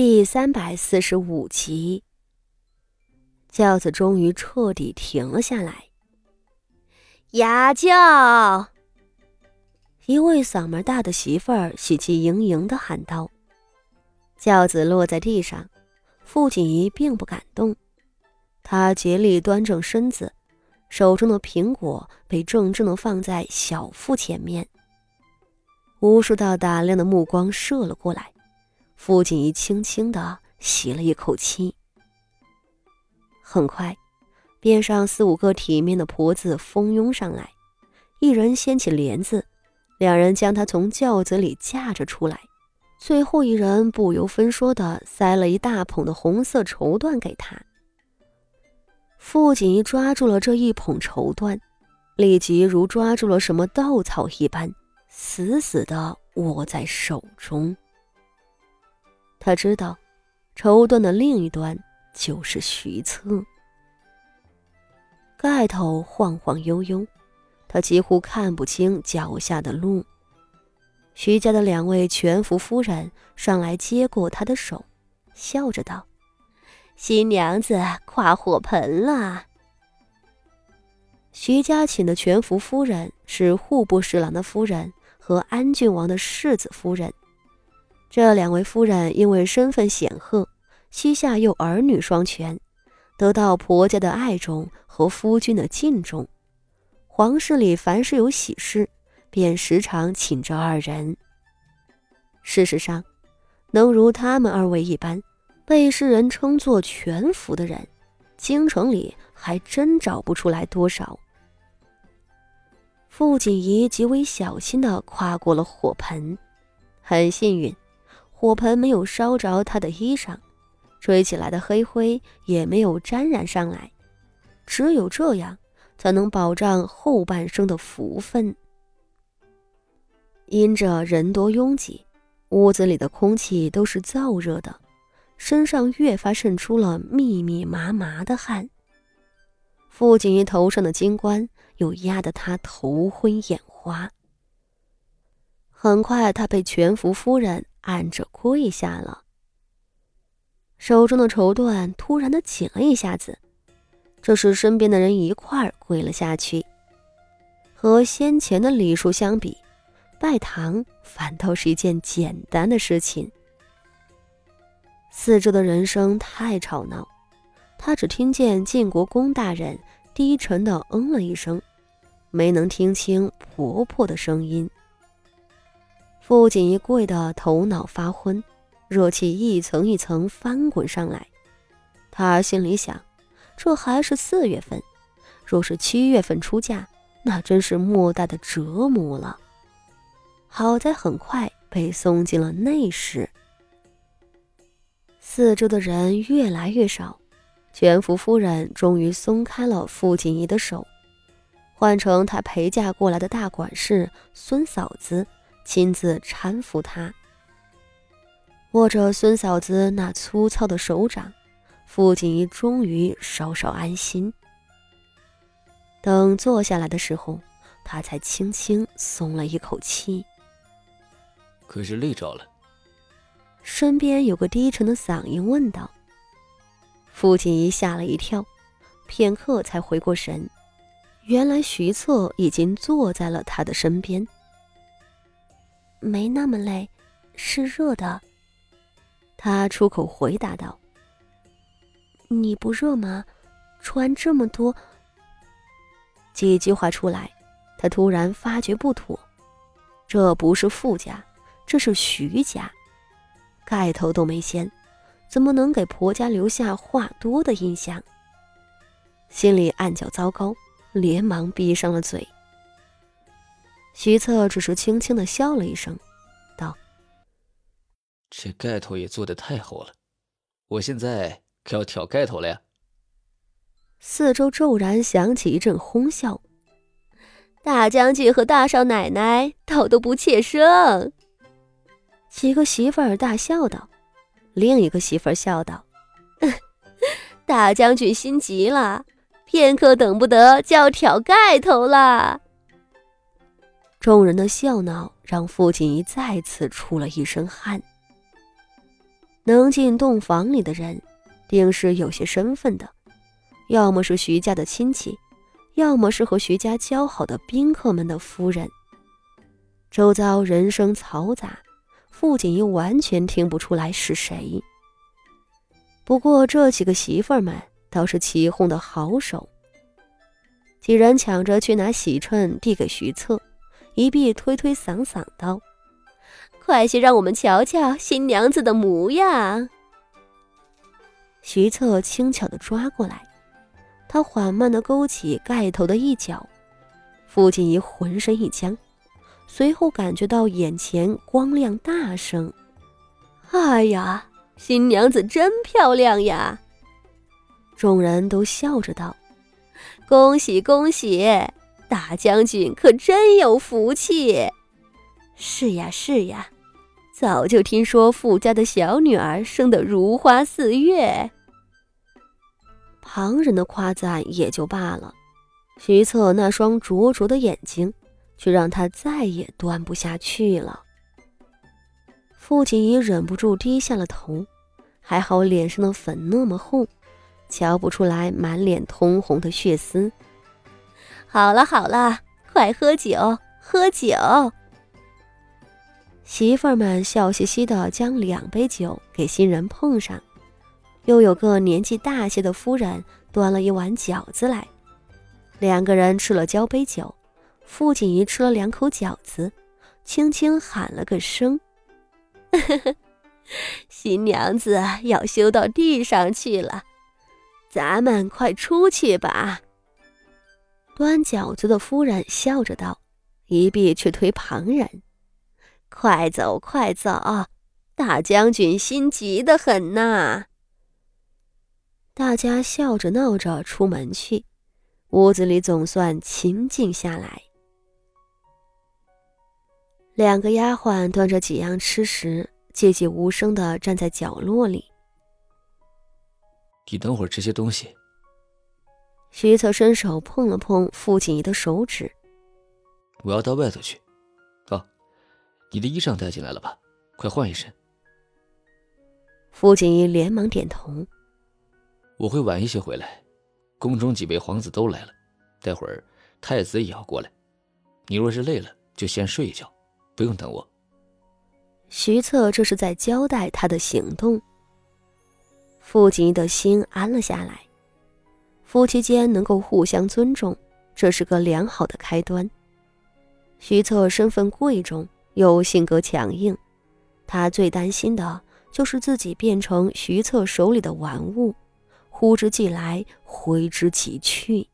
第三百四十五集，轿子终于彻底停了下来。牙轿，一位嗓门大的媳妇儿喜气盈盈的喊道。轿子落在地上，傅锦仪并不敢动，她竭力端正身子，手中的苹果被正正的放在小腹前面。无数道打量的目光射了过来。傅锦怡轻轻的吸了一口气。很快，边上四五个体面的婆子蜂拥上来，一人掀起帘子，两人将她从轿子里架着出来，最后一人不由分说的塞了一大捧的红色绸缎给她。傅锦怡抓住了这一捧绸缎，立即如抓住了什么稻草一般，死死的握在手中。他知道，绸缎的另一端就是徐策。盖头晃晃悠悠，他几乎看不清脚下的路。徐家的两位全福夫人上来接过他的手，笑着道：“新娘子跨火盆了。”徐家请的全福夫人是户部侍郎的夫人和安郡王的世子夫人。这两位夫人因为身份显赫，膝下又儿女双全，得到婆家的爱重和夫君的敬重。皇室里凡是有喜事，便时常请这二人。事实上，能如他们二位一般，被世人称作全福的人，京城里还真找不出来多少。傅锦仪极为小心地跨过了火盆，很幸运。火盆没有烧着他的衣裳，吹起来的黑灰也没有沾染上来。只有这样，才能保障后半生的福分。因着人多拥挤，屋子里的空气都是燥热的，身上越发渗出了密密麻麻的汗。傅锦衣头上的金冠又压得他头昏眼花。很快，他被全福夫人。按着跪下了，手中的绸缎突然的紧了一下子，这时身边的人一块儿跪了下去。和先前的礼数相比，拜堂反倒是一件简单的事情。四周的人声太吵闹，他只听见晋国公大人低沉的嗯了一声，没能听清婆婆的声音。傅锦衣跪得头脑发昏，热气一层一层翻滚上来。他心里想：这还是四月份，若是七月份出嫁，那真是莫大的折磨了。好在很快被送进了内室。四周的人越来越少，全福夫人终于松开了傅锦衣的手，换成她陪嫁过来的大管事孙嫂子。亲自搀扶他，握着孙嫂子那粗糙的手掌，傅锦衣终于稍稍安心。等坐下来的时候，他才轻轻松了一口气。可是累着了。身边有个低沉的嗓音问道。傅锦衣吓了一跳，片刻才回过神，原来徐策已经坐在了他的身边。没那么累，是热的。他出口回答道：“你不热吗？穿这么多。”几句话出来，他突然发觉不妥，这不是傅家，这是徐家，盖头都没掀，怎么能给婆家留下话多的印象？心里暗叫糟糕，连忙闭上了嘴。徐策只是轻轻的笑了一声，道：“这盖头也做的太厚了，我现在可要挑盖头了呀。”四周骤然响起一阵哄笑，大将军和大少奶奶倒都不怯生。几个媳妇儿大笑道，另一个媳妇儿笑道：“ 大将军心急了，片刻等不得就要挑盖头了。”众人的笑闹让傅锦衣再次出了一身汗。能进洞房里的人，定是有些身份的，要么是徐家的亲戚，要么是和徐家交好的宾客们的夫人。周遭人声嘈杂，傅锦衣完全听不出来是谁。不过这几个媳妇儿们倒是起哄的好手，几人抢着去拿喜衬递给徐策，一臂推推搡搡道。快些让我们瞧瞧新娘子的模样。徐策轻巧的抓过来，他缓慢的勾起盖头的一角，傅锦仪浑身一僵，随后感觉到眼前光亮大声。哎呀，新娘子真漂亮呀！众人都笑着道：“恭喜恭喜，大将军可真有福气！”是呀是呀。早就听说富家的小女儿生得如花似月，旁人的夸赞也就罢了，徐策那双灼灼的眼睛却让他再也端不下去了。傅锦仪忍不住低下了头，还好脸上的粉那么厚，瞧不出来满脸通红的血丝。好了好了，快喝酒，喝酒。媳妇儿们笑嘻嘻的将两杯酒给新人碰上，又有个年纪大些的夫人端了一碗饺子来，两个人吃了交杯酒，傅锦仪吃了两口饺子，轻轻喊了个声：“ 新娘子要休到地上去了，咱们快出去吧。”端饺子的夫人笑着道，一臂却推旁人。快走，快走！大将军心急得很呐。大家笑着闹着出门去，屋子里总算清静下来。两个丫鬟端着几样吃食，寂寂无声的站在角落里。你等会儿吃些东西。徐策伸手碰了碰傅锦仪的手指。我要到外头去。你的衣裳带进来了吧？快换一身。傅锦衣连忙点头。我会晚一些回来，宫中几位皇子都来了，待会儿太子也要过来。你若是累了，就先睡一觉，不用等我。徐策这是在交代他的行动。傅锦衣的心安了下来，夫妻间能够互相尊重，这是个良好的开端。徐策身份贵重。又性格强硬，他最担心的就是自己变成徐策手里的玩物，呼之即来，挥之即去。